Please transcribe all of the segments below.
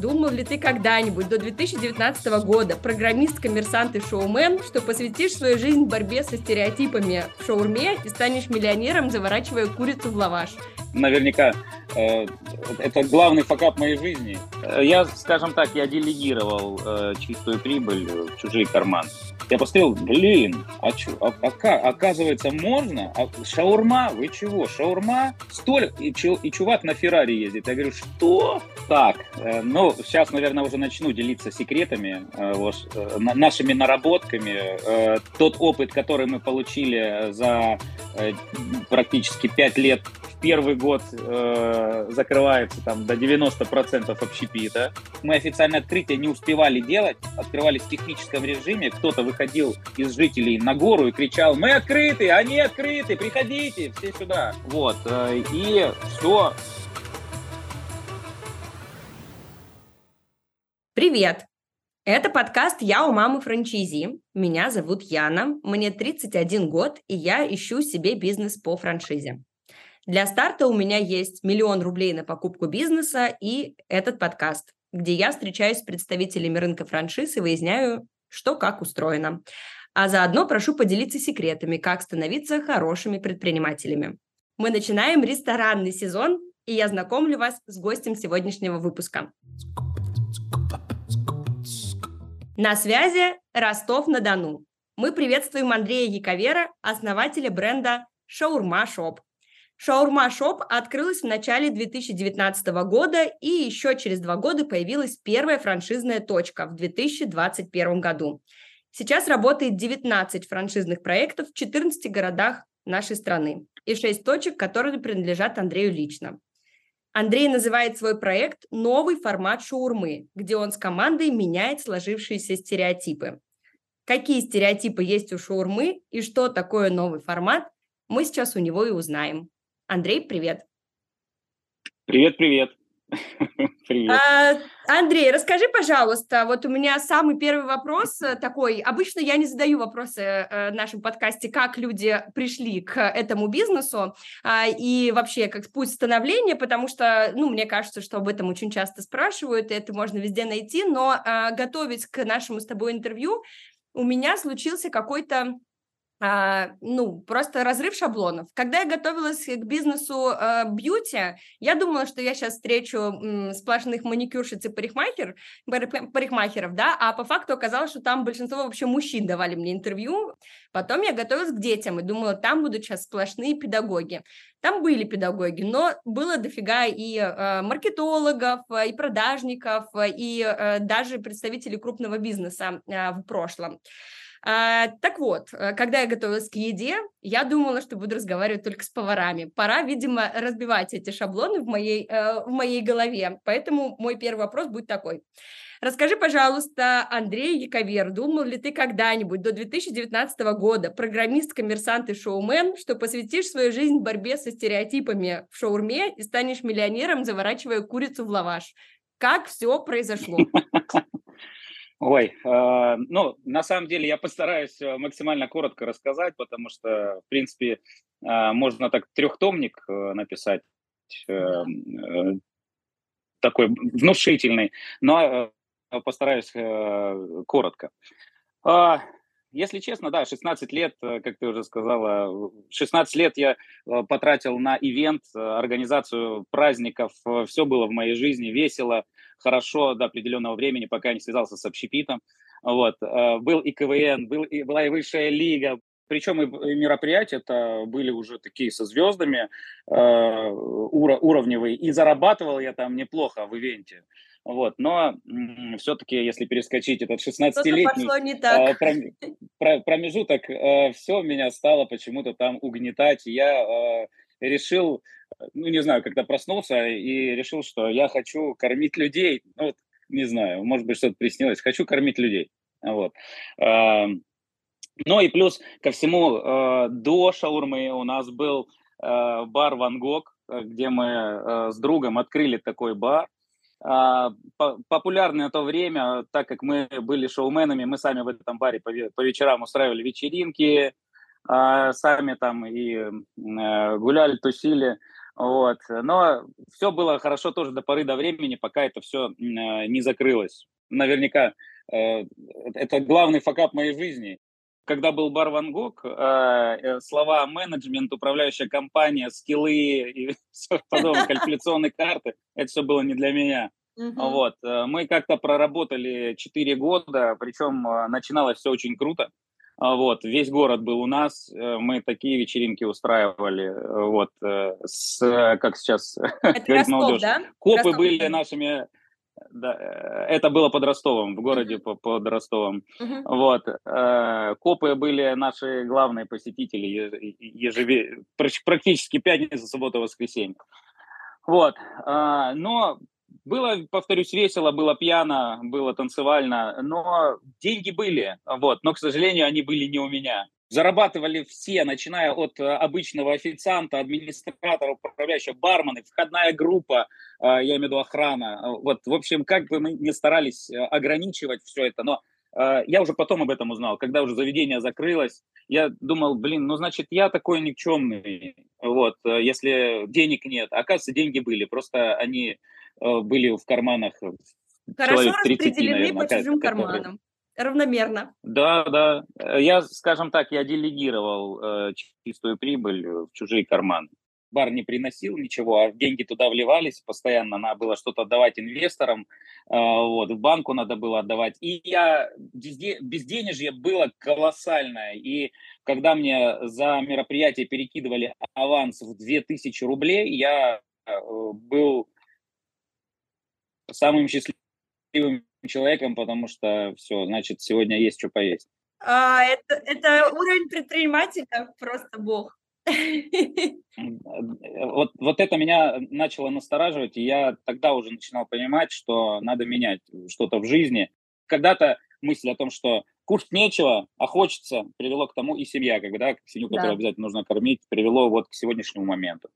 думал ли ты когда-нибудь до 2019 года, программист, коммерсант и шоумен, что посвятишь свою жизнь борьбе со стереотипами в шаурме и станешь миллионером, заворачивая курицу в лаваш? Наверняка э, это главный факап моей жизни. Я, скажем так, я делегировал э, чистую прибыль в чужие карманы. Я посмотрел, блин, а чё, а, а, оказывается, можно? А, шаурма? Вы чего? Шаурма? Столик? И, чу, и чувак на Феррари ездит. Я говорю, что? Так, э, ну, сейчас, наверное, уже начну делиться секретами, э, вот, э, нашими наработками. Э, тот опыт, который мы получили за э, практически пять лет первый год э, закрывается там до 90% общепита. Мы официальное открытие не успевали делать, открывались в техническом режиме. Кто-то выходил из жителей на гору и кричал, мы открыты, они открыты, приходите, все сюда. Вот, э, и все. Привет! Это подкаст «Я у мамы франчизи». Меня зовут Яна, мне 31 год, и я ищу себе бизнес по франшизе. Для старта у меня есть миллион рублей на покупку бизнеса и этот подкаст, где я встречаюсь с представителями рынка франшиз и выясняю, что как устроено. А заодно прошу поделиться секретами, как становиться хорошими предпринимателями. Мы начинаем ресторанный сезон, и я знакомлю вас с гостем сегодняшнего выпуска. На связи Ростов-на-Дону. Мы приветствуем Андрея Яковера, основателя бренда Шаурма Shop. Шаурма Shop открылась в начале 2019 года, и еще через два года появилась первая франшизная точка в 2021 году. Сейчас работает 19 франшизных проектов в 14 городах нашей страны и 6 точек, которые принадлежат Андрею лично. Андрей называет свой проект «Новый формат шаурмы», где он с командой меняет сложившиеся стереотипы. Какие стереотипы есть у шаурмы и что такое новый формат, мы сейчас у него и узнаем. Андрей, привет. Привет, привет. Привет. А, Андрей, расскажи, пожалуйста, вот у меня самый первый вопрос э, такой. Обычно я не задаю вопросы э, в нашем подкасте, как люди пришли к этому бизнесу а, и вообще как путь становления, потому что, ну, мне кажется, что об этом очень часто спрашивают, и это можно везде найти, но а, готовясь к нашему с тобой интервью, у меня случился какой-то а, ну, просто разрыв шаблонов. Когда я готовилась к бизнесу а, бьюти, я думала, что я сейчас встречу м, сплошных маникюрщиц и парикмахер, парикмахеров, да, а по факту оказалось, что там большинство вообще мужчин давали мне интервью. Потом я готовилась к детям и думала, там будут сейчас сплошные педагоги. Там были педагоги, но было дофига и э, маркетологов, и продажников, и э, даже представителей крупного бизнеса э, в прошлом. А, так вот, э, когда я готовилась к еде, я думала, что буду разговаривать только с поварами. Пора, видимо, разбивать эти шаблоны в моей, э, в моей голове. Поэтому мой первый вопрос будет такой. Расскажи, пожалуйста, Андрей Яковер, думал ли ты когда-нибудь до 2019 года, программист, коммерсант и шоумен, что посвятишь свою жизнь борьбе со стереотипами в шаурме и станешь миллионером, заворачивая курицу в лаваш? Как все произошло? Ой, э, ну, на самом деле я постараюсь э, максимально коротко рассказать, потому что, в принципе, э, можно так трехтомник э, написать, э, э, такой внушительный, но э, постараюсь э, коротко. Э, если честно, да, 16 лет, э, как ты уже сказала, 16 лет я э, потратил на ивент, организацию праздников, все было в моей жизни весело, хорошо до определенного времени, пока не связался с общепитом. Вот. Э, был и КВН, был и, была и высшая лига, причем и мероприятия это были уже такие со звездами э, уро- уровневые, и зарабатывал я там неплохо в ивенте. Вот, но все-таки, если перескочить этот 16-летний э, промежуток, э, все меня стало почему-то там угнетать. Я э, решил, ну, не знаю, когда проснулся и решил, что я хочу кормить людей. Ну, вот, не знаю, может быть, что-то приснилось. Хочу кормить людей. Вот. Ну и плюс ко всему, э, до шаурмы у нас был бар «Ван Гог», где мы с другом открыли такой бар. А, популярный на то время, так как мы были шоуменами, мы сами в этом баре по вечерам устраивали вечеринки, а, сами там и гуляли, тусили. Вот. Но все было хорошо тоже до поры до времени, пока это все не закрылось. Наверняка это главный факап моей жизни когда был бар Ван Гог, э, слова менеджмент, управляющая компания, скиллы и все подобное, калькуляционные карты, это все было не для меня. Uh-huh. Вот. Э, мы как-то проработали 4 года, причем э, начиналось все очень круто. Вот, весь город был у нас, мы такие вечеринки устраивали, вот, с, как сейчас это говорит Ростов, молодежь. Да? Копы Ростов, были да? нашими да, э, это было под Ростовом, в городе uh-huh. под Ростовом. Uh-huh. Вот. Э, копы были наши главные посетители ежеве... практически пятница, суббота, воскресенье. Вот. А, но было, повторюсь, весело, было пьяно, было танцевально, но деньги были, вот, но, к сожалению, они были не у меня. Зарабатывали все, начиная от э, обычного официанта, администратора, управляющего, бармена, входная группа, э, я имею в виду охрана. Э, вот, в общем, как бы мы не старались ограничивать все это, но я уже потом об этом узнал, когда уже заведение закрылось, я думал, блин, ну значит я такой никчемный, вот, если денег нет. Оказывается, деньги были, просто они были в карманах Хорошо 30, распределены наверное, по чужим карманам равномерно. Да, да. Я, скажем так, я делегировал э, чистую прибыль в чужие карманы. Бар не приносил ничего, а деньги туда вливались постоянно, надо было что-то отдавать инвесторам, э, вот, в банку надо было отдавать. И я, безденежье было колоссальное. И когда мне за мероприятие перекидывали аванс в 2000 рублей, я э, был самым счастливым человеком, потому что все, значит, сегодня есть что поесть. А, это, это уровень предпринимателя просто бог. Вот, вот это меня начало настораживать, и я тогда уже начинал понимать, что надо менять что-то в жизни. Когда-то мысль о том, что кушать нечего, а хочется, привело к тому и семья, когда семью, да. которую обязательно нужно кормить, привело вот к сегодняшнему моменту.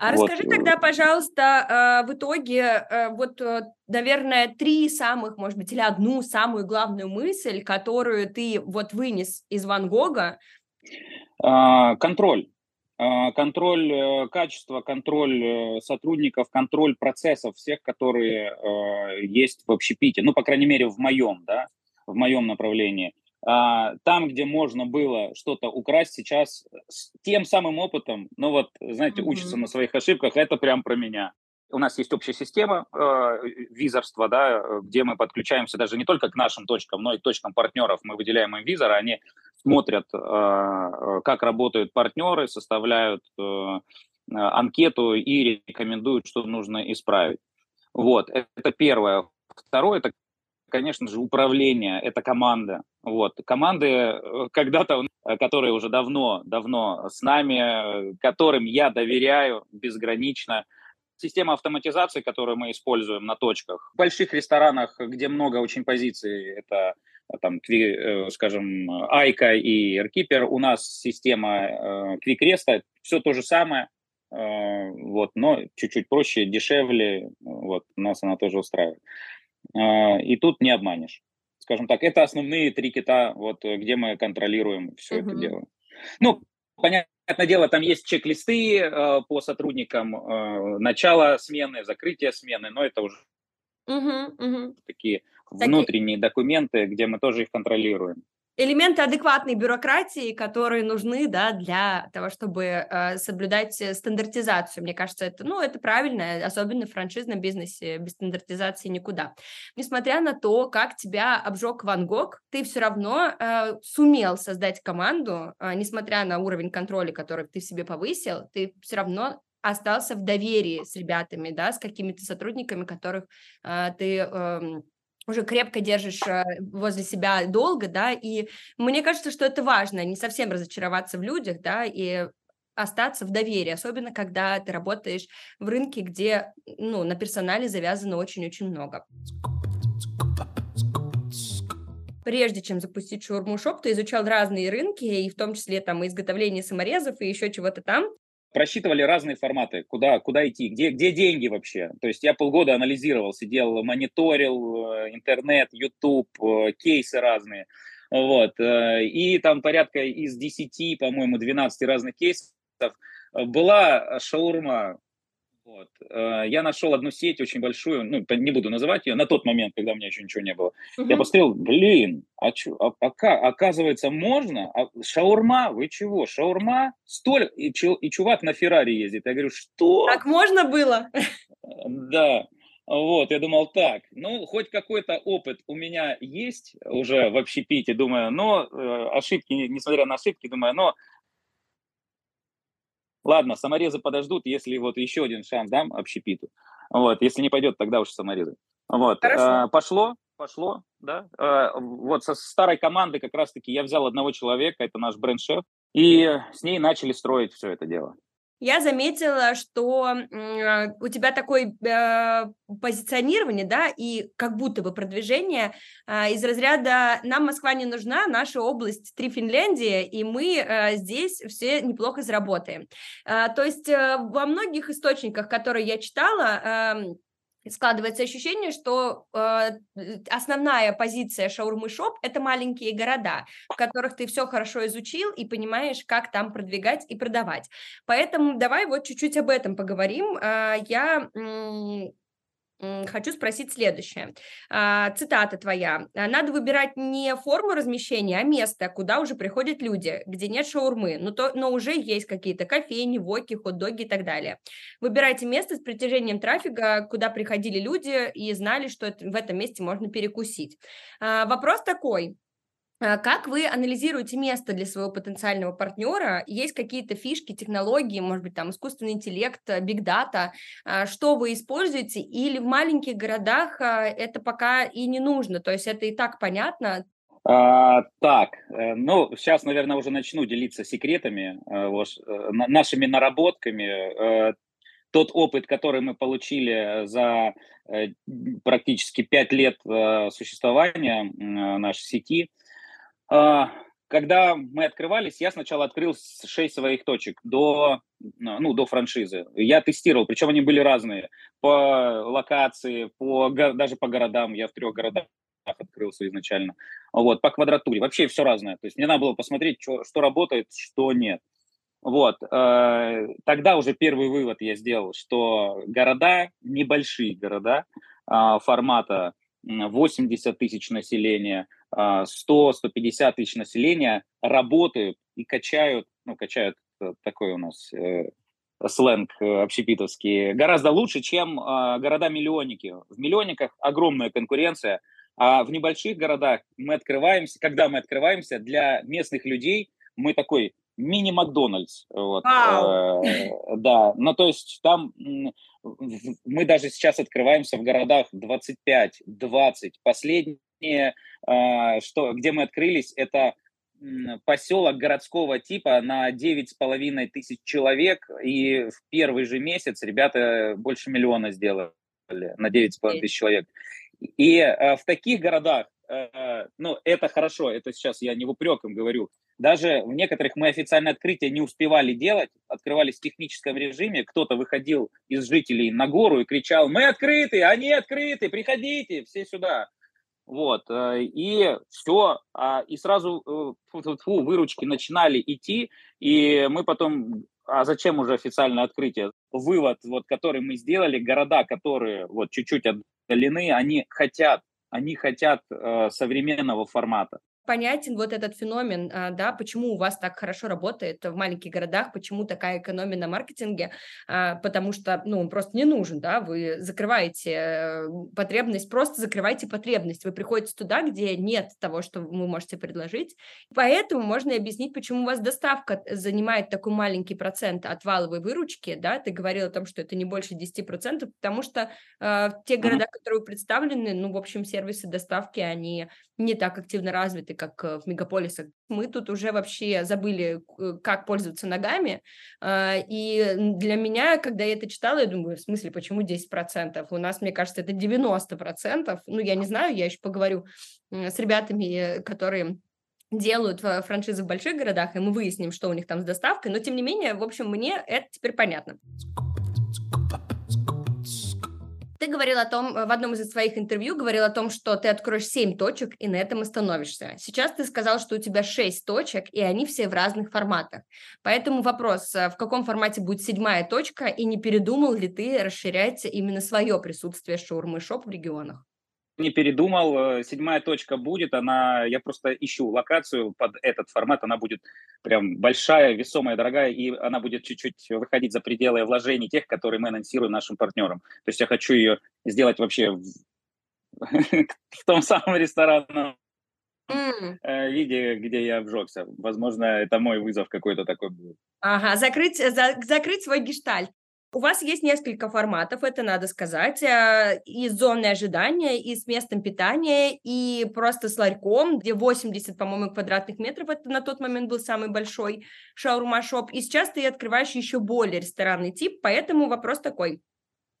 А вот. расскажи тогда, пожалуйста, э, в итоге, э, вот, э, наверное, три самых, может быть, или одну самую главную мысль, которую ты вот вынес из Ван Гога. А, контроль. А, контроль качества, контроль сотрудников, контроль процессов всех, которые есть в общепите. Ну, по крайней мере, в моем, да, в моем направлении. А, там, где можно было что-то украсть сейчас с тем самым опытом, ну вот, знаете, mm-hmm. учиться на своих ошибках, это прям про меня. У нас есть общая система э, визорства, да, где мы подключаемся даже не только к нашим точкам, но и к точкам партнеров. Мы выделяем им визоры, они смотрят, э, как работают партнеры, составляют э, анкету и рекомендуют, что нужно исправить. Вот, это первое. Второе, это конечно же, управление, это команда. Вот. Команды э, когда-то, э, которые уже давно, давно с нами, которым я доверяю безгранично. Система автоматизации, которую мы используем на точках. В больших ресторанах, где много очень позиций, это там, э, скажем, Айка и Airkeeper, у нас система Квикреста, все то же самое, вот, но чуть-чуть проще, дешевле, вот, нас она тоже устраивает. А, и тут не обманешь. Скажем так, это основные три кита, вот, э, где мы контролируем все uh-huh. это дело. Ну, понятное дело, там есть чек-листы э, по сотрудникам э, начала смены, закрытия смены, но это уже uh-huh, uh-huh. такие внутренние документы, где мы тоже их контролируем элементы адекватной бюрократии, которые нужны да, для того, чтобы э, соблюдать стандартизацию. Мне кажется, это, ну, это правильно, особенно в франшизном бизнесе без стандартизации никуда. Несмотря на то, как тебя обжег Ван Гог, ты все равно э, сумел создать команду, э, несмотря на уровень контроля, который ты в себе повысил, ты все равно остался в доверии с ребятами, да, с какими-то сотрудниками, которых э, ты э, уже крепко держишь э, возле себя долго, да, и мне кажется, что это важно, не совсем разочароваться в людях, да, и остаться в доверии, особенно когда ты работаешь в рынке, где, ну, на персонале завязано очень-очень много. Прежде чем запустить шаурму-шоп, ты изучал разные рынки, и в том числе там изготовление саморезов и еще чего-то там просчитывали разные форматы, куда, куда идти, где, где деньги вообще. То есть я полгода анализировал, сидел, мониторил э, интернет, YouTube, э, кейсы разные. Вот. Э, и там порядка из 10, по-моему, 12 разных кейсов была шаурма Вот. Э, я нашел одну сеть очень большую, ну, не буду называть ее, на тот момент, когда у меня еще ничего не было. Угу. Я посмотрел, блин, а чё, а, а, оказывается, можно? А, шаурма? Вы чего? Шаурма? Столь? И, чу, и чувак на Феррари ездит. Я говорю, что? Так можно было? Да. Вот, я думал, так, ну, хоть какой-то опыт у меня есть уже в общепите, думаю, но э, ошибки, несмотря на ошибки, думаю, но ладно, саморезы подождут, если вот еще один шанс дам общепиту. Вот, если не пойдет, тогда уж саморезы. Вот, э, пошло, пошло, да. Э, вот со старой команды как раз-таки я взял одного человека, это наш бренд-шеф, и с ней начали строить все это дело я заметила, что э, у тебя такое э, позиционирование, да, и как будто бы продвижение э, из разряда «нам Москва не нужна, наша область три Финляндии, и мы э, здесь все неплохо заработаем». Э, то есть во многих источниках, которые я читала, э, складывается ощущение, что э, основная позиция шаурмы шоп это маленькие города, в которых ты все хорошо изучил и понимаешь, как там продвигать и продавать. Поэтому давай вот чуть-чуть об этом поговорим. Э, я хочу спросить следующее. А, цитата твоя. Надо выбирать не форму размещения, а место, куда уже приходят люди, где нет шаурмы, но, то, но уже есть какие-то кофейни, воки, хот-доги и так далее. Выбирайте место с притяжением трафика, куда приходили люди и знали, что в этом месте можно перекусить. А, вопрос такой. А, как вы анализируете место для своего потенциального партнера? Есть какие-то фишки, технологии, может быть, там искусственный интеллект, бигдата, что вы используете? Или в маленьких городах а, это пока и не нужно? То есть это и так понятно? А, так, э, ну, сейчас, наверное, уже начну делиться секретами, э, э, нашими наработками. Тот опыт, который мы получили за практически пять лет существования нашей сети, когда мы открывались, я сначала открыл 6 своих точек до, ну, до франшизы. Я тестировал, причем они были разные. По локации, по, даже по городам. Я в трех городах открылся изначально. Вот, по квадратуре. Вообще все разное. То есть мне надо было посмотреть, что, что работает, что нет. Вот. Э, тогда уже первый вывод я сделал, что города, небольшие города э, формата 80 тысяч населения – 100-150 а, тысяч населения работают и качают, ну, качают э, такой у нас э, сленг э, общепитовский, гораздо лучше, чем э, города-миллионники. В миллионниках огромная конкуренция, а в небольших городах мы открываемся, когда мы открываемся, для местных людей мы такой мини-Макдональдс. Вот, э, да, ну то есть там мы даже сейчас открываемся в городах 25, 20. Последние а, что, где мы открылись, это поселок городского типа на 9,5 тысяч человек, и в первый же месяц ребята больше миллиона сделали на 9,5 тысяч человек. И э, в таких городах, э, ну, это хорошо, это сейчас я не в упреком говорю, даже в некоторых мы официальное открытие не успевали делать, открывались в техническом режиме, кто-то выходил из жителей на гору и кричал, мы открыты, они открыты, приходите, все сюда. Вот, э, и все, а, и сразу фу -фу -фу, выручки начинали идти, и мы потом, а зачем уже официальное открытие? Вывод, вот, который мы сделали, города, которые вот чуть-чуть отдалены, они хотят, они хотят э, современного формата понятен вот этот феномен, а, да, почему у вас так хорошо работает в маленьких городах, почему такая экономия на маркетинге, а, потому что, ну, он просто не нужен, да, вы закрываете э, потребность, просто закрываете потребность, вы приходите туда, где нет того, что вы можете предложить, поэтому можно объяснить, почему у вас доставка занимает такой маленький процент от валовой выручки, да, ты говорил о том, что это не больше 10%, потому что э, те города, которые представлены, ну, в общем, сервисы доставки, они не так активно развиты, как э, в мегаполисах. Мы тут уже вообще забыли, как пользоваться ногами. А, и для меня, когда я это читала, я думаю, в смысле, почему 10%? У нас, мне кажется, это 90%. Ну, я не знаю, я еще поговорю с ребятами, которые делают франшизы в больших городах, и мы выясним, что у них там с доставкой. Но, тем не менее, в общем, мне это теперь понятно. Говорил о том, в одном из своих интервью говорил о том, что ты откроешь 7 точек и на этом остановишься. Сейчас ты сказал, что у тебя 6 точек, и они все в разных форматах. Поэтому вопрос, в каком формате будет седьмая точка, и не передумал ли ты расширять именно свое присутствие шаурмы шоп в регионах? Не передумал. Э, седьмая точка будет. Она, я просто ищу локацию под этот формат. Она будет прям большая, весомая, дорогая, и она будет чуть-чуть выходить за пределы вложений тех, которые мы анонсируем нашим партнерам. То есть я хочу ее сделать вообще в, в том самом ресторанном mm. виде, где я обжегся. Возможно, это мой вызов какой-то такой будет. Ага, закрыть, за, закрыть свой гештальт. У вас есть несколько форматов, это надо сказать, э, и с зоной ожидания, и с местом питания, и просто с ларьком, где 80, по-моему, квадратных метров, это на тот момент был самый большой шаурма-шоп, и сейчас ты открываешь еще более ресторанный тип, поэтому вопрос такой,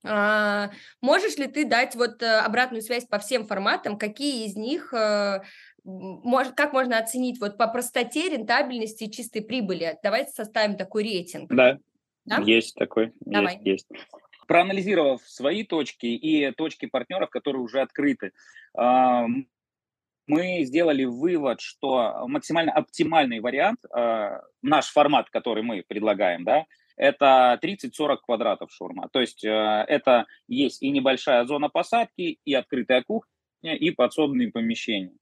а, можешь ли ты дать вот э, обратную связь по всем форматам, какие из них э, может, как можно оценить вот по простоте, рентабельности чистой прибыли? Давайте составим такой рейтинг. Да, да? Есть такой. Давай. Есть, есть. Проанализировав свои точки и точки партнеров, которые уже открыты, мы сделали вывод, что максимально оптимальный вариант, а, наш формат, который мы предлагаем, да, это 30-40 квадратов шурма. То есть а, это есть и небольшая зона посадки, и открытая кухня, и подсобные помещения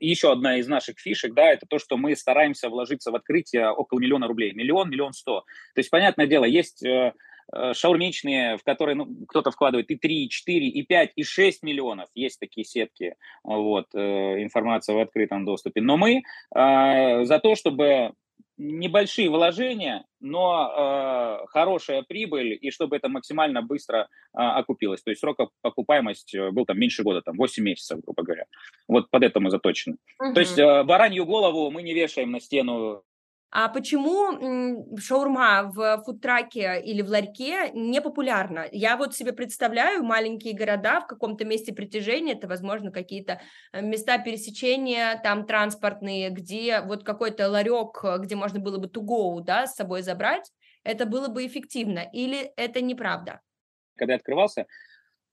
еще одна из наших фишек, да, это то, что мы стараемся вложиться в открытие около миллиона рублей. Миллион, миллион сто. То есть, понятное дело, есть э, э, шаурмичные, в которые ну, кто-то вкладывает и 3, и 4, и 5, и 6 миллионов. Есть такие сетки, вот, э, информация в открытом доступе. Но мы э, за то, чтобы небольшие вложения, но э, хорошая прибыль, и чтобы это максимально быстро э, окупилось. То есть срок окупаемости э, был там меньше года, там 8 месяцев, грубо говоря. Вот под это мы заточены. Угу. То есть э, баранью голову мы не вешаем на стену а почему шаурма в фудтраке или в ларьке не популярна? Я вот себе представляю маленькие города в каком-то месте притяжения, это, возможно, какие-то э, места пересечения там транспортные, где вот какой-то ларек, где можно было бы to да, с собой забрать, это было бы эффективно. Или это неправда? Когда я открывался,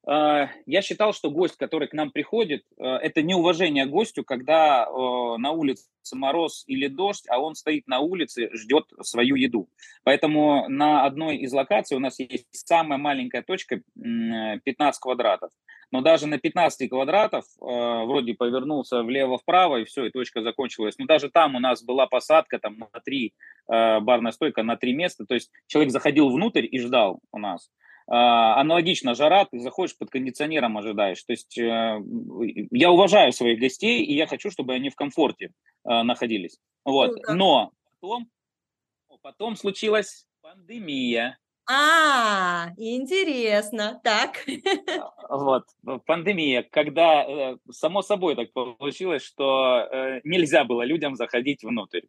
я считал, что гость, который к нам приходит, э, это неуважение гостю, когда на улице мороз или дождь, а он стоит на улице, ждет свою еду. Поэтому на одной из локаций у нас есть самая маленькая точка, 15 квадратов. Но даже на 15 квадратов э, вроде повернулся влево-вправо, и все, и точка закончилась. Но даже там у нас была посадка там, на три, барная стойка на три места. То есть человек заходил внутрь и ждал у нас. А, аналогично жара, ты заходишь под кондиционером, ожидаешь. То есть э, я уважаю своих гостей, и я хочу, чтобы они в комфорте э, находились. Вот. Но потом, потом случилась пандемия. А, интересно. Так. А, вот, пандемия, когда э, само собой так получилось, что нельзя было людям заходить внутрь.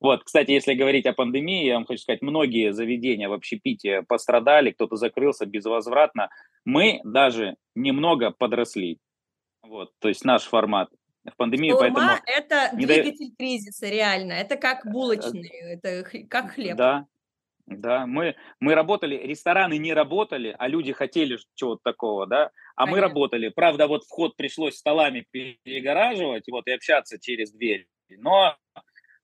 Вот, кстати, если говорить о пандемии, я вам хочу сказать, многие заведения в общепите пострадали, кто-то закрылся безвозвратно. Мы даже немного подросли. Вот, то есть наш формат в пандемию, Шаурма поэтому... это двигатель да... кризиса, реально. Это как э, булочные, это как хлеб. Да, да, мы, мы работали, рестораны не работали, а люди хотели чего-то такого, да, а Понятно. мы работали. Правда, вот вход пришлось столами перегораживать вот, и общаться через дверь, но Э,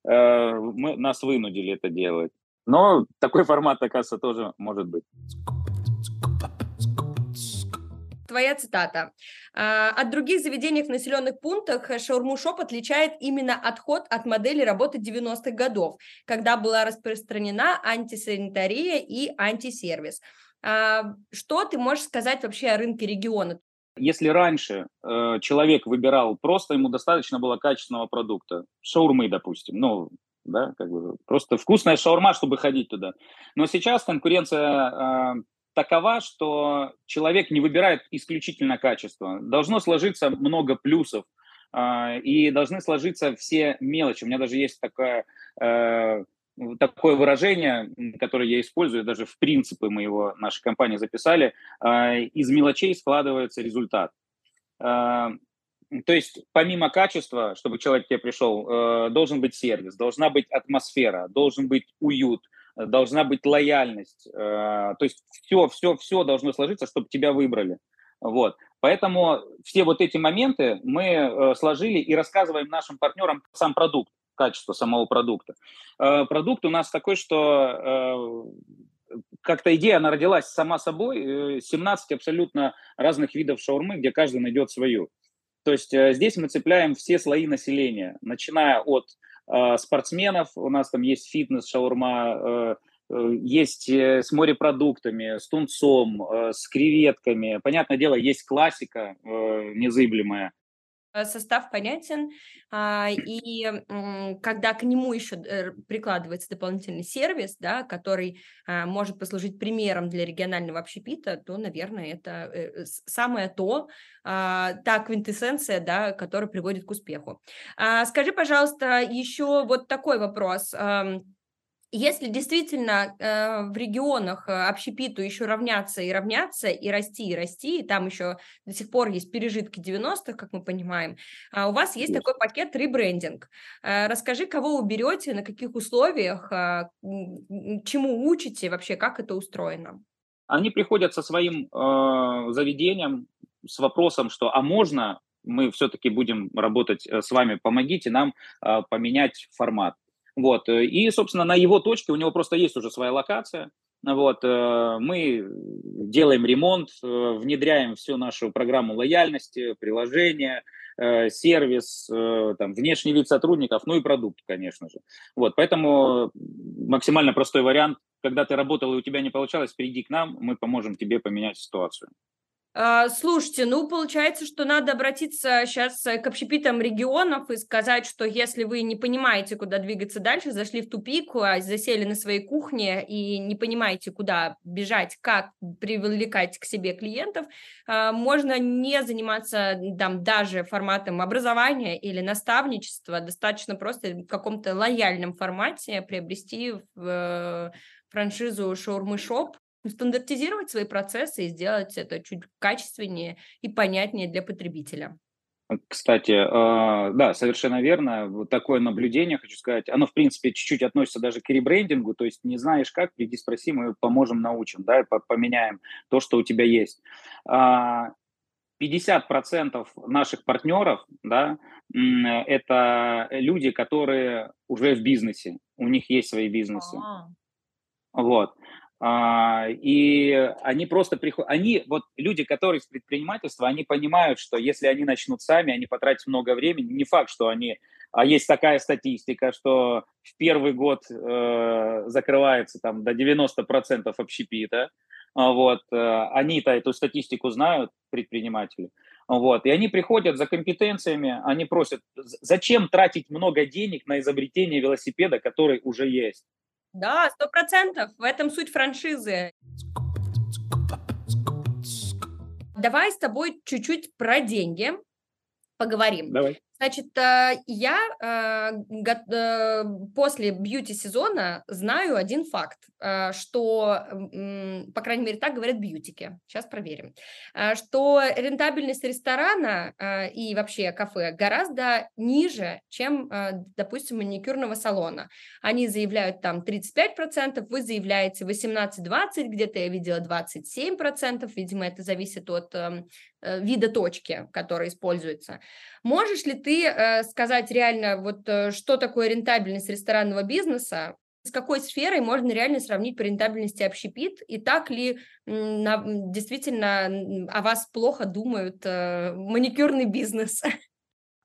мы, нас вынудили это делать. Но такой формат, оказывается, тоже может быть. Твоя цитата. «А, от других заведений в населенных пунктах шаурму шоп отличает именно отход от модели работы 90-х годов, когда была распространена антисанитария и антисервис. А, что ты можешь сказать вообще о рынке региона? Если раньше э, человек выбирал просто, ему достаточно было качественного продукта, шаурмы, допустим, ну, да, как бы просто вкусная шаурма, чтобы ходить туда. Но сейчас конкуренция э, такова, что человек не выбирает исключительно качество. Должно сложиться много плюсов, э, и должны сложиться все мелочи. У меня даже есть такая э, такое выражение, которое я использую, даже в принципы мы его, нашей компании записали, а, из мелочей складывается результат. А, то есть помимо качества, чтобы человек к тебе пришел, э, должен быть сервис, должна быть атмосфера, должен быть уют, должна быть лояльность. То есть все, все, все должно сложиться, чтобы тебя выбрали. Вот. Поэтому все вот эти моменты мы сложили и рассказываем нашим партнерам сам продукт, качество самого продукта. Продукт у нас такой, что как-то идея, она родилась сама собой, 17 абсолютно разных видов шаурмы, где каждый найдет свою. То есть э, здесь мы цепляем все слои населения, начиная от э, спортсменов, у нас там есть фитнес, шаурма, э, э есть э, с морепродуктами, с тунцом, с креветками. Понятное дело, есть классика незыблемая, Э, состав понятен, а, и когда к нему еще э, прикладывается дополнительный сервис, да, который а, может послужить примером для регионального общепита, то, наверное, это э, самое то, а, та квинтэссенция, да, которая приводит к успеху. Скажи, пожалуйста, еще вот такой вопрос. Если действительно э, в регионах э, общепиту еще равняться и равняться, и расти, и расти, и там еще до сих пор есть пережитки 90-х, как мы понимаем, э, у вас есть yes. такой пакет ребрендинг. Э, расскажи, кого вы берете, на каких условиях, э, чему учите, вообще как это устроено? Они приходят со своим э, заведением, с вопросом, что а можно мы все-таки будем работать э, с вами, помогите нам э, поменять формат. Вот. Э, и, собственно, на его точке у него просто есть уже своя локация. Вот. Э, мы делаем ремонт, э, внедряем всю нашу программу лояльности, приложение, сервис, там, внешний вид сотрудников, ну и продукт, конечно же. Вот. Поэтому максимально простой вариант, когда ты работал и у тебя не получалось, приди к нам, мы поможем тебе поменять ситуацию. А, слушайте, ну, получается, что надо обратиться сейчас к общепитам регионов и сказать, что если вы не понимаете, куда двигаться дальше, зашли в тупик, а засели на своей кухне и не понимаете, куда бежать, как привлекать к себе клиентов, а, можно не заниматься там даже форматом образования или наставничества, достаточно просто в каком-то лояльном формате приобрести в э, франшизу Шаурмы Шоп, стандартизировать свои процессы и сделать это чуть качественнее и понятнее для потребителя. Кстати, а, да, совершенно верно. Вот такое наблюдение, хочу сказать, оно, в принципе, чуть-чуть относится даже к ребрендингу, то есть не знаешь как, приди спроси, мы поможем, научим, да, поменяем то, что у тебя есть. 50% а, наших партнеров, да, это люди, которые уже в бизнесе, у них есть свои бизнесы. А-а-а. Вот. А, и они просто приходят, они, вот люди, которые из предпринимательства, они понимают, что если они начнут сами, они потратят много времени, не факт, что они, а есть такая статистика, что в первый год э, закрывается там до 90% общепита, а вот, э, они-то эту статистику знают, предприниматели, вот, и они приходят за компетенциями, они просят, зачем тратить много денег на изобретение велосипеда, который уже есть? Да, сто процентов. В этом суть франшизы. Давай с тобой чуть-чуть про деньги поговорим. Давай. Значит, э, я э, э, после бьюти-сезона знаю один факт, что, по крайней мере, так говорят бьютики, сейчас проверим, что рентабельность ресторана и вообще кафе гораздо ниже, чем, допустим, маникюрного салона. Они заявляют там 35%, вы заявляете 18-20%, где-то я видела 27%, видимо, это зависит от эм, вида точки, которая используется. Можешь ли ты э, сказать реально, вот э, что такое рентабельность ресторанного бизнеса, с какой сферой можно реально сравнить по рентабельности общепит, и так ли на, действительно о вас плохо думают э, маникюрный бизнес?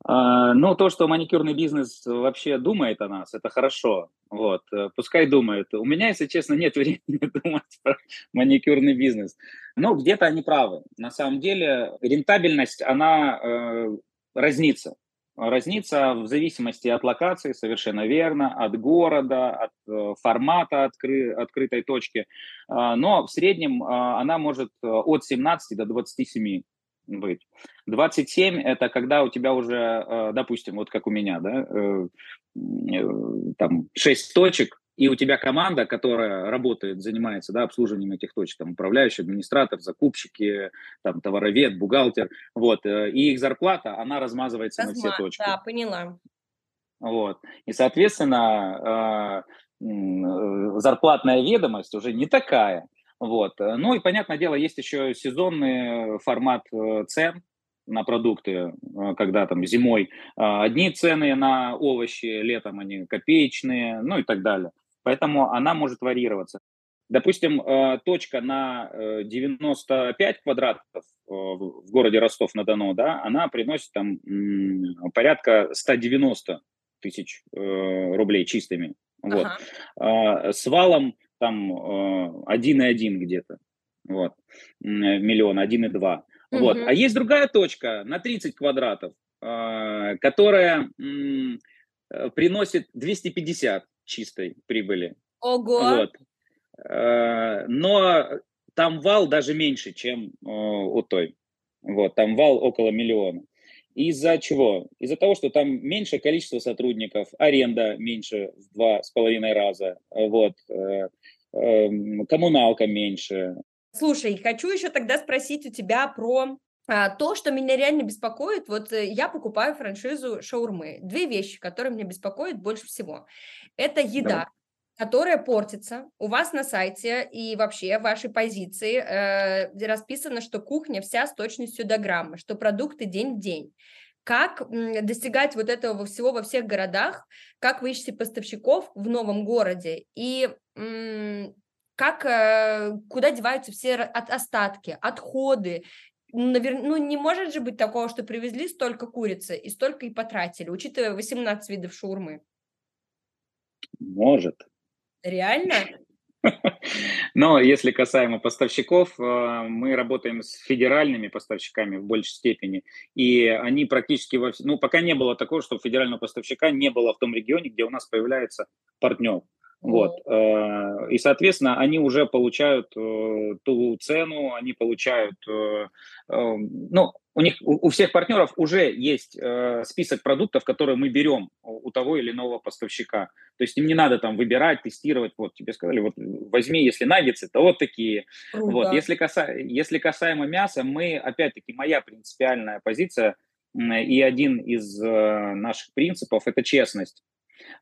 А, ну, то, что маникюрный бизнес вообще думает о нас, это хорошо. Вот, э, пускай думает. У меня, если честно, нет времени думать про маникюрный бизнес. Но где-то они правы. На самом деле рентабельность, она э, разнится. Разнится в зависимости от локации, совершенно верно, от города, от э, формата откры, открытой точки. Э, но в среднем э, она может э, от 17 до 27 быть. 27 – это когда у тебя уже, э, допустим, вот как у меня, да, там 6 точек, и у тебя команда, которая работает, занимается да, обслуживанием этих точек, там управляющий, администратор, закупщики, там товаровед, бухгалтер, вот, э, и их зарплата, она размазывается Разма... на все точки. Да, поняла. Вот, и, соответственно, зарплатная ведомость уже не такая. Вот. Ну и, понятное дело, есть еще сезонный формат цен, на продукты, когда там зимой одни цены на овощи, летом они копеечные, ну и так далее. Поэтому она может варьироваться. Допустим, э, точка на 95 э, квадратов э, в городе Ростов-на-Дону, да, она приносит там порядка 190 тысяч рублей чистыми. Вот. Ага. А, с валом там 1,1 где-то. Вот. Миллион, 1,2. Угу. Вот. А есть другая точка на 30 квадратов, которая приносит 250 чистой прибыли. Ого! Вот. Э, но там вал даже меньше, чем э, у той. Вот, там вал около миллиона. Из-за чего? Из-за того, что там меньшее количество сотрудников, аренда меньше в два с половиной раза, вот, э, эм, коммуналка меньше. Слушай, хочу еще тогда спросить у тебя про то, что меня реально беспокоит, вот я покупаю франшизу шаурмы. Две вещи, которые меня беспокоят больше всего. Это еда. Давай которая портится у вас на сайте и вообще в вашей позиции э, расписано, что кухня вся с точностью до грамма, что продукты день в день. Как достигать вот этого всего во всех городах? Как вы ищете поставщиков в новом городе? И как, э, куда деваются все остатки, отходы? Навер... Ну, не может же быть такого, что привезли столько курицы и столько и потратили, учитывая 18 видов шаурмы. Может, Реально? Но если касаемо поставщиков, э, мы работаем с федеральными поставщиками в большей степени, и они практически во ну пока не было такого, что федерального поставщика не было в том регионе, где у нас появляется партнер. Вот. Э, и, соответственно, они уже получают э, ту цену, они получают, ну, у них, у, всех партнеров уже есть э, список продуктов, которые мы берем у, того или иного поставщика. То есть им не надо там выбирать, тестировать. Вот тебе сказали, вот возьми, если наггетсы, то вот такие. Круто. Вот. Если, каса, если касаемо мяса, мы, опять-таки, моя принципиальная позиция и один из э, наших принципов – это честность.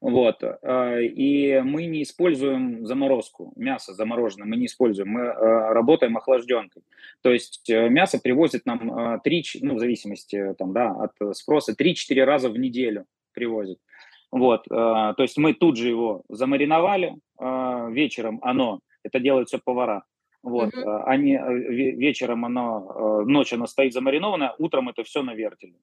Вот. Э, и мы не используем заморозку, мясо замороженное мы не используем, мы э, работаем охлажденкой. То есть э, мясо привозит нам 3, ну, в зависимости там, да, от спроса, 3-4 раза в неделю привозят. Вот, то есть мы тут же его замариновали, вечером оно, это делают все повара, вот, mm-hmm. они, вечером оно, ночью оно стоит замаринованное, утром это все на вертеле.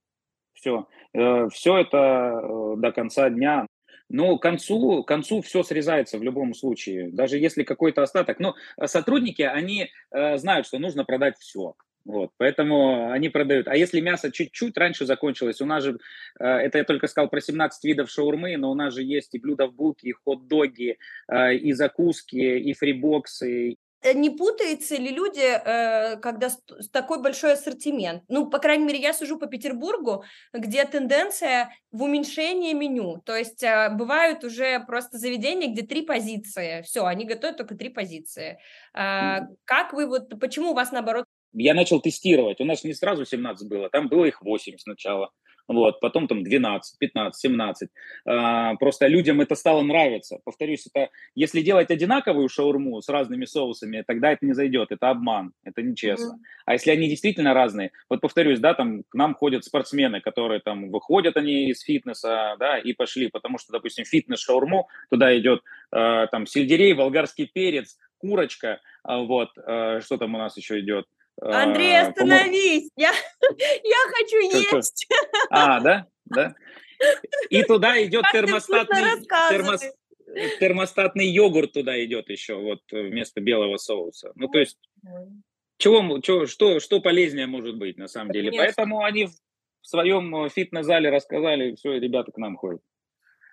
Все, все это до конца дня но к концу, к концу все срезается в любом случае, даже если какой-то остаток. Но э, сотрудники, они э, знают, что нужно продать все. Вот, поэтому они продают. А если мясо чуть-чуть раньше закончилось, у нас же, э, это я только сказал про 17 видов шаурмы, но у нас же есть и блюда в булке, и хот-доги, э, и закуски, и фрибоксы, не путаются ли люди, э, когда такой большой ассортимент? Ну, по крайней мере, я сужу по Петербургу, где тенденция в уменьшении меню. То есть э, бывают уже просто заведения, где три позиции. Все, они готовят только три позиции. А, как вы вот, почему у вас наоборот? Я начал тестировать. У нас не сразу 17 было, там было их 8 сначала вот, потом там 12, 15, 17. А, просто людям это стало нравиться. Повторюсь, это если делать одинаковую шаурму с разными соусами, тогда это не зайдет, это обман, это нечестно. Mm-hmm. А если они действительно разные, вот повторюсь, да, там к нам ходят спортсмены, которые там выходят они из фитнеса, да, и пошли, потому что, допустим, фитнес-шаурму, туда идет э, там сельдерей, болгарский перец, курочка, э, вот, э, что там у нас еще идет, Андрей, а, остановись! Я, я хочу есть! А, да? Да? И туда идет термостатный, термос, термостатный йогурт туда идет еще, вот вместо белого соуса. Ну, то есть, чего, чего, что, что полезнее может быть на самом деле? Поэтому они в своем фитнес-зале рассказали, все, ребята к нам ходят.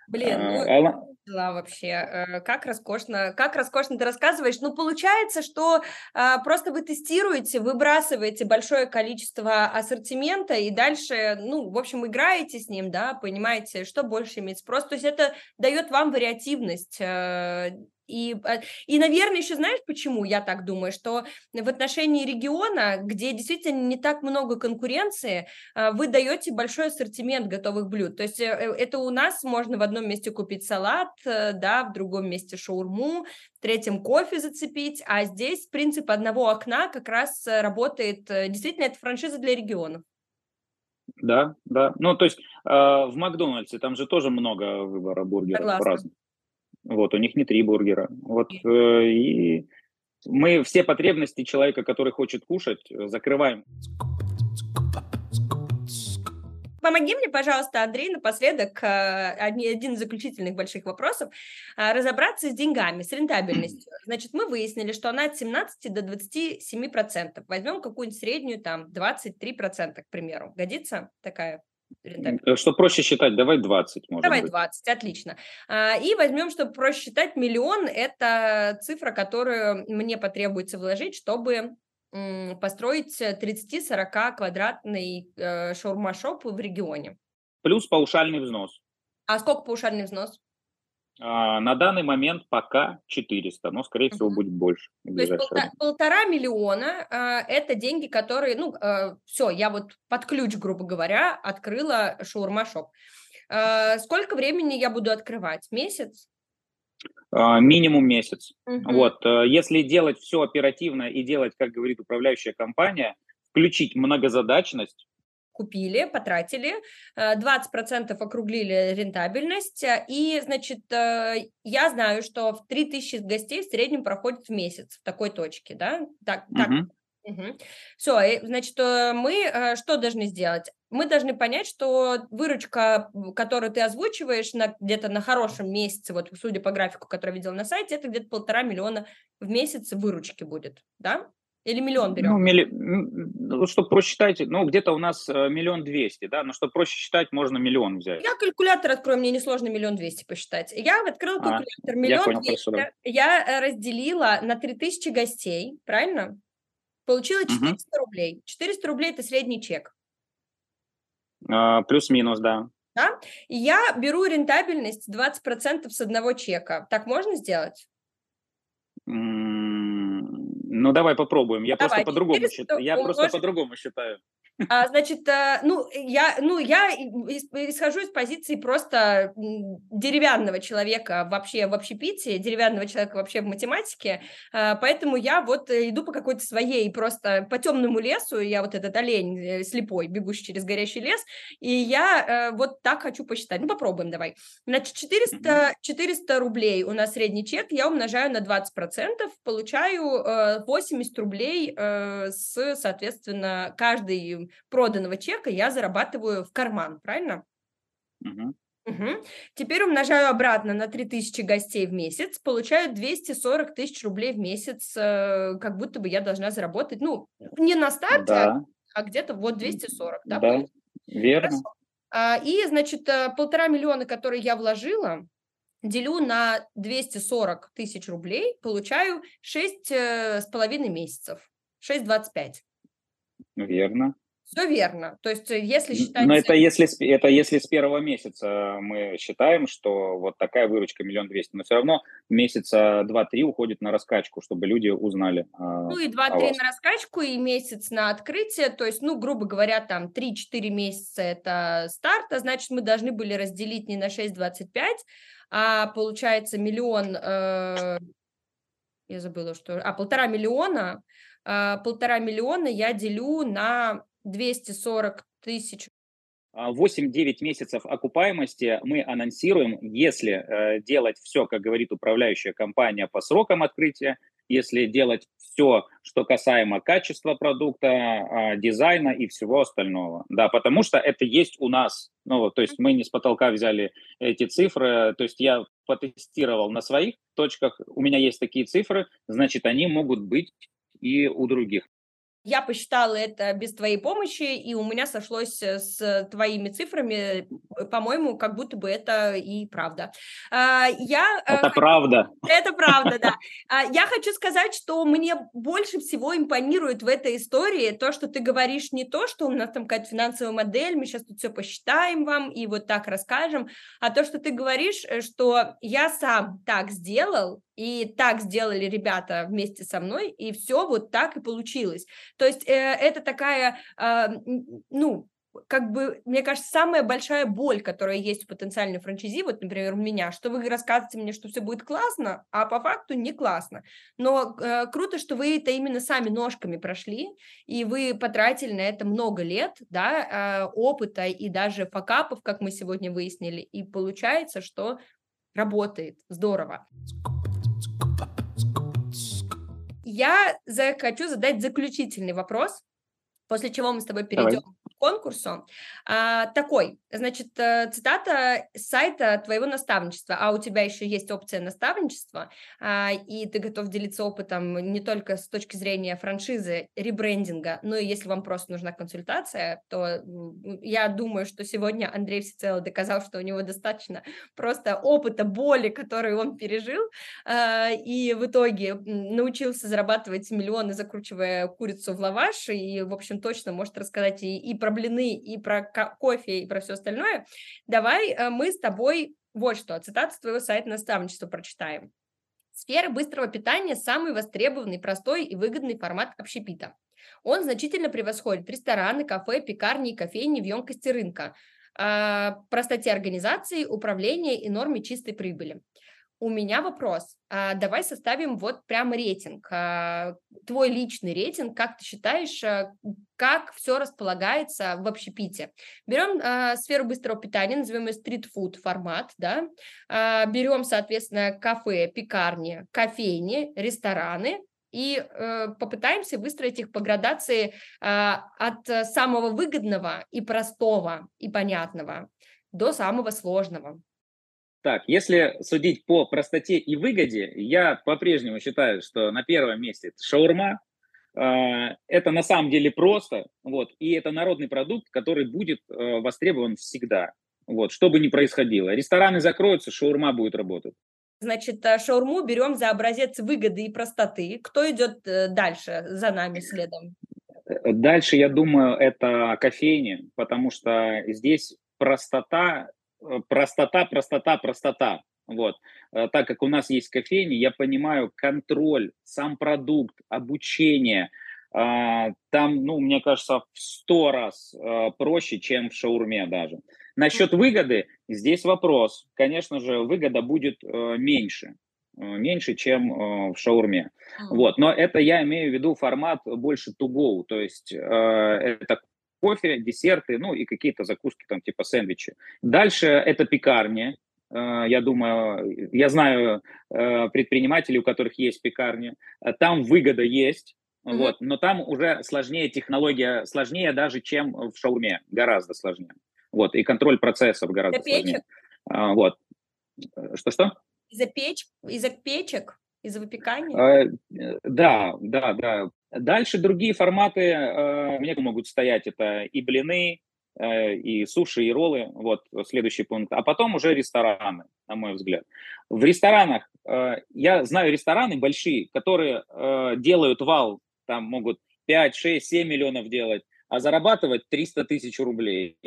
Блин, а, ну, дела вообще, э, как роскошно, как роскошно ты рассказываешь. Ну, получается, что а, просто вы тестируете, выбрасываете большое количество ассортимента и дальше, ну, в общем, играете с ним, да, понимаете, что больше иметь спрос. То есть это дает вам вариативность, э, И, э, и, наверное, еще знаешь, почему я так думаю, что в отношении региона, где действительно не так много конкуренции, э, вы даете большой ассортимент готовых блюд. То есть э, это у нас можно в одном месте купить салат, да, в другом месте шаурму, в третьем кофе зацепить, а здесь принцип одного окна как раз работает. Действительно, это франшиза для регионов. Да, да. Ну, то есть э, в Макдональдсе там же тоже много выбора бургеров Согласна. разных. Вот, у них не три бургера. Вот, э, и мы все потребности человека, который хочет кушать, закрываем. Помоги мне, пожалуйста, Андрей, напоследок, э, один из заключительных больших вопросов, э, разобраться с деньгами, с рентабельностью. Значит, мы выяснили, что она от 17 до 27 процентов. Возьмем какую-нибудь среднюю, там, 23 процента, к примеру. Годится такая рентабельность? Что проще считать, давай 20, может Давай быть. 20, отлично. А, и возьмем, чтобы проще считать, миллион – это цифра, которую мне потребуется вложить, чтобы построить 30-40 квадратный э, шаурма-шоп в регионе. Плюс паушальный взнос. А сколько паушальный взнос? А, на данный момент пока 400, но, скорее всего, uh-huh. будет больше. То есть полтора, полтора миллиона а, – это деньги, которые, ну, а, все, я вот под ключ, грубо говоря, открыла шаурма-шоп. А, сколько времени я буду открывать? Месяц? А, минимум месяц. Угу. Вот, э, если делать все оперативно и делать, как говорит управляющая компания, включить многозадачность, купили, потратили, 20% э, округлили рентабельность, э, и, значит, я знаю, что в 3000 гостей в среднем проходит в месяц в такой точке, да, так, так угу. Угу. Все, значит, э, мы э, что должны сделать? Мы должны понять, что выручка, которую ты озвучиваешь на, где-то на хорошем месяце, вот судя по графику, который видел на сайте, это где-то полтора миллиона в месяц выручки будет, да? Или миллион берем? Ну, милли... ну чтобы проще считать, ну, где-то у нас э, миллион двести, да, но чтобы проще считать, можно миллион взять. Я калькулятор открою, мне несложно миллион двести посчитать. Я открыла а, калькулятор, миллион двести, я разделила на три тысячи гостей, правильно? Получила 400 угу. рублей. 400 рублей – это средний чек. А, плюс-минус, да. Да? И я беру рентабельность 20% с одного чека. Так можно сделать? Ну, давай попробуем. Я давай. просто по-другому считаю. Я просто по-другому считаю. А, значит, э, ну я, ну, я исхожу из позиции просто деревянного человека вообще в общепите, деревянного человека вообще в математике, а, поэтому я вот иду по какой-то своей просто по темному лесу, я вот этот олень э, слепой, бегущий через горящий лес, и я э, вот так хочу посчитать. Ну, попробуем давай. Значит, 400, 400 рублей у нас средний чек, я умножаю на 20%, получаю 80 рублей с, соответственно, каждый проданного чека я зарабатываю в карман, правильно? Угу. Угу. Теперь умножаю обратно на 3000 гостей в месяц, получаю 240 тысяч рублей в месяц, э, как будто бы я должна заработать, ну, не на старте, да. а где-то вот 240, да? Да, верно. А, и, значит, э, полтора миллиона, которые я вложила, делю на 240 тысяч рублей, получаю 6 э, месяцев, 6,25. Верно. Все верно. То есть, э, если считать... Но это если, это если с первого месяца мы считаем, что вот такая выручка миллион двести, но все равно месяца два-три уходит на раскачку, чтобы люди узнали. А, ну и два-три на раскачку, и месяц на открытие. То есть, ну, грубо говоря, там 3-4 месяца это старт, а значит, мы должны были разделить не на 6,25, а получается миллион... Э, я забыла, что... А, полтора миллиона э, полтора миллиона я делю на 240 тысяч 8-9 а, месяцев окупаемости мы анонсируем, если э, делать все, как говорит управляющая компания, по срокам открытия, если делать все, что касаемо качества продукта, э, дизайна и всего остального. Да, потому что это есть у нас. Ну, то есть мы не с потолка взяли эти цифры. То есть я потестировал на своих точках, у меня есть такие цифры, значит, они могут быть и у других. Я посчитала это без твоей помощи, и у меня сошлось э, с твоими цифрами, э, по-моему, как будто бы это и правда. А, я, э, это правда. Это правда, да. А, я хочу сказать, что мне больше всего импонирует в этой истории то, что ты говоришь не то, что у нас там какая-то финансовая модель, мы сейчас тут все посчитаем вам и вот так расскажем, а то, что ты говоришь, что я сам так сделал, И так сделали ребята вместе со мной, и все вот так и получилось. То есть э, это такая, э, ну, как бы, мне кажется, самая большая боль, которая есть у потенциальной франчайзи, вот, например, у меня, что вы рассказываете мне, что все будет классно, а по факту не классно. Но э, круто, что вы это именно сами ножками прошли, и вы потратили на это много лет, да, э, опыта и даже факапов, как мы сегодня выяснили, и получается, что работает здорово. Я за, хочу задать заключительный вопрос, после чего мы с тобой перейдем Давай конкурсу. А, такой, значит, э, цитата с сайта твоего наставничества, а у тебя еще есть опция наставничества, а, и ты готов делиться опытом не только с точки зрения франшизы, ребрендинга, но и если вам просто нужна консультация, то я думаю, что сегодня Андрей всецело доказал, что у него достаточно просто опыта, боли, который он пережил, а, и в итоге научился зарабатывать миллионы, закручивая курицу в лаваш, и, в общем, точно может рассказать и, и про блины, и про кофе, и про все остальное, давай э, мы с тобой вот что, цитату с твоего сайта наставничества прочитаем. Сфера быстрого питания – самый востребованный, простой и выгодный формат общепита. Он значительно превосходит рестораны, кафе, пекарни и кофейни в емкости рынка, э, простоте организации, управления и норме чистой прибыли. У меня вопрос. А, давай составим вот прям рейтинг. А, твой личный рейтинг, как ты считаешь, а, как все располагается в общепите? Берем сферу быстрого питания, назовем ее стритфуд формат, да? Берем, соответственно, кафе, пекарни, кофейни, рестораны, и э, попытаемся выстроить их по градации э, от самого выгодного и простого и понятного до самого сложного. Так, если судить по простоте и выгоде, я по-прежнему считаю, что на первом месте это шаурма. А, это на самом деле просто, вот, и это народный продукт, который будет э, востребован всегда, вот, что бы ни происходило. Рестораны закроются, шаурма будет работать. Значит, э, шаурму берем за образец выгоды и простоты. Кто идет э, дальше за нами следом? Дальше, я думаю, это кофейни, потому что здесь простота простота, простота, простота. Вот. Э, так как у нас есть кофейни, я понимаю контроль, сам продукт, обучение. А, там, ну, мне кажется, в сто раз э, проще, чем в шаурме даже. Насчет выгоды, здесь вопрос. Конечно же, выгода будет меньше меньше, чем в шаурме. Вот. Но это я имею в виду формат больше to go, то есть это кофе, десерты, ну и какие-то закуски там типа сэндвичи. Дальше это пекарни. Э, я думаю, я знаю э, предпринимателей, у которых есть пекарни. Там выгода есть, mm-hmm. вот, но там уже сложнее технология, сложнее даже, чем в шаурме, гораздо сложнее. Вот, и контроль процессов гораздо из сложнее. А, вот. Что-что? Из-за печ, из-за печек, из-за выпекания? Да, да, да. Дальше другие форматы э, мне могут стоять. Это и блины, э, и суши, и роллы. Вот следующий пункт. А потом уже рестораны, на мой взгляд. В ресторанах, э, я знаю рестораны большие, которые э, делают вал, там могут 5, 6, 7 миллионов делать, а зарабатывать 300 тысяч рублей.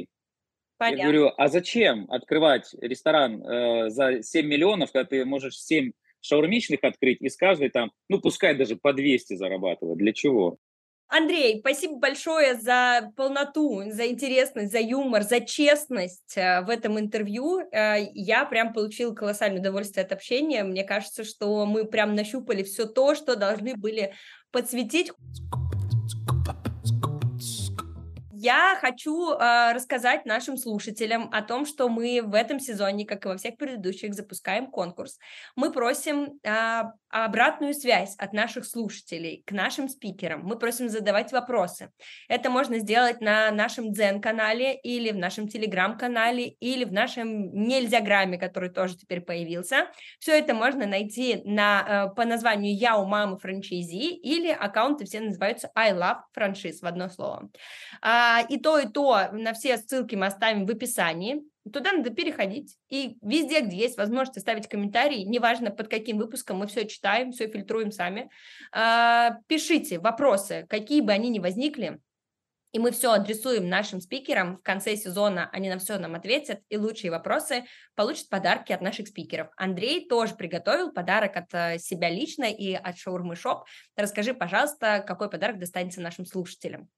Понятно. Я говорю, а зачем открывать ресторан э, за 7 миллионов, когда ты можешь 7 шаурмичных открыть и с каждой там, ну, пускай даже по 200 зарабатывать. Для чего? Андрей, спасибо большое за полноту, за интересность, за юмор, за честность э, в этом интервью. Э, я прям получила колоссальное удовольствие от общения. Мне кажется, что мы прям нащупали все то, что должны были подсветить. Я хочу э, рассказать нашим слушателям о том, что мы в этом сезоне, как и во всех предыдущих, запускаем конкурс. Мы просим э, обратную связь от наших слушателей к нашим спикерам. Мы просим задавать вопросы. Это можно сделать на нашем Дзен-канале или в нашем Телеграм-канале или в нашем Нельзяграме, который тоже теперь появился. Все это можно найти на, э, по названию «Я у мамы франчайзи» или аккаунты все называются «I love франшиз» в одно слово. А, а, и то, и то, на все ссылки мы оставим в описании. Туда надо переходить. И везде, где есть возможность оставить комментарий, неважно под каким выпуском, мы все читаем, все фильтруем сами. А, пишите вопросы, какие бы они ни возникли. и мы все адресуем нашим спикерам. В конце сезона они на все нам ответят, и лучшие вопросы получат подарки от наших спикеров. Андрей тоже приготовил подарок от э, себя лично и от Шаурмы Шоп. Расскажи, пожалуйста, какой подарок достанется нашим слушателям.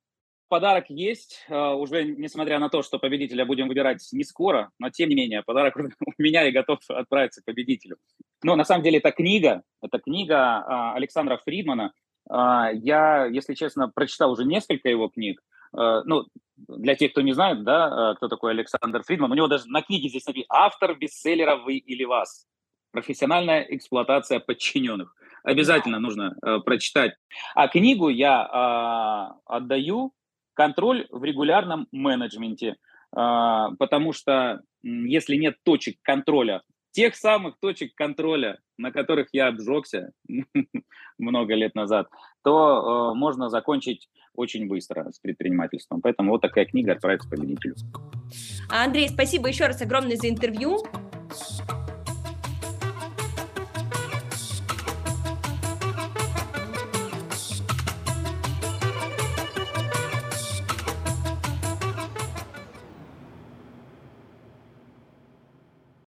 Подарок есть, э, уже несмотря на то, что победителя будем выбирать не скоро, но тем не менее подарок у меня и готов отправиться к победителю. Но на самом деле это книга, это книга а, Александра Фридмана. А, я, если честно, прочитал уже несколько его книг. Ну, для тех, кто не знает, да, кто такой Александр Фридман, у него даже на книге здесь написано «Автор бестселлера «Вы или вас». Профессиональная эксплуатация подчиненных. Обязательно нужно прочитать. А книгу я отдаю контроль в регулярном менеджменте, э, потому что если нет точек контроля тех самых точек контроля, на которых я обжегся много лет назад, то э, можно закончить очень быстро с предпринимательством. Поэтому вот такая книга отправится победителю. Андрей, спасибо еще раз огромное за интервью.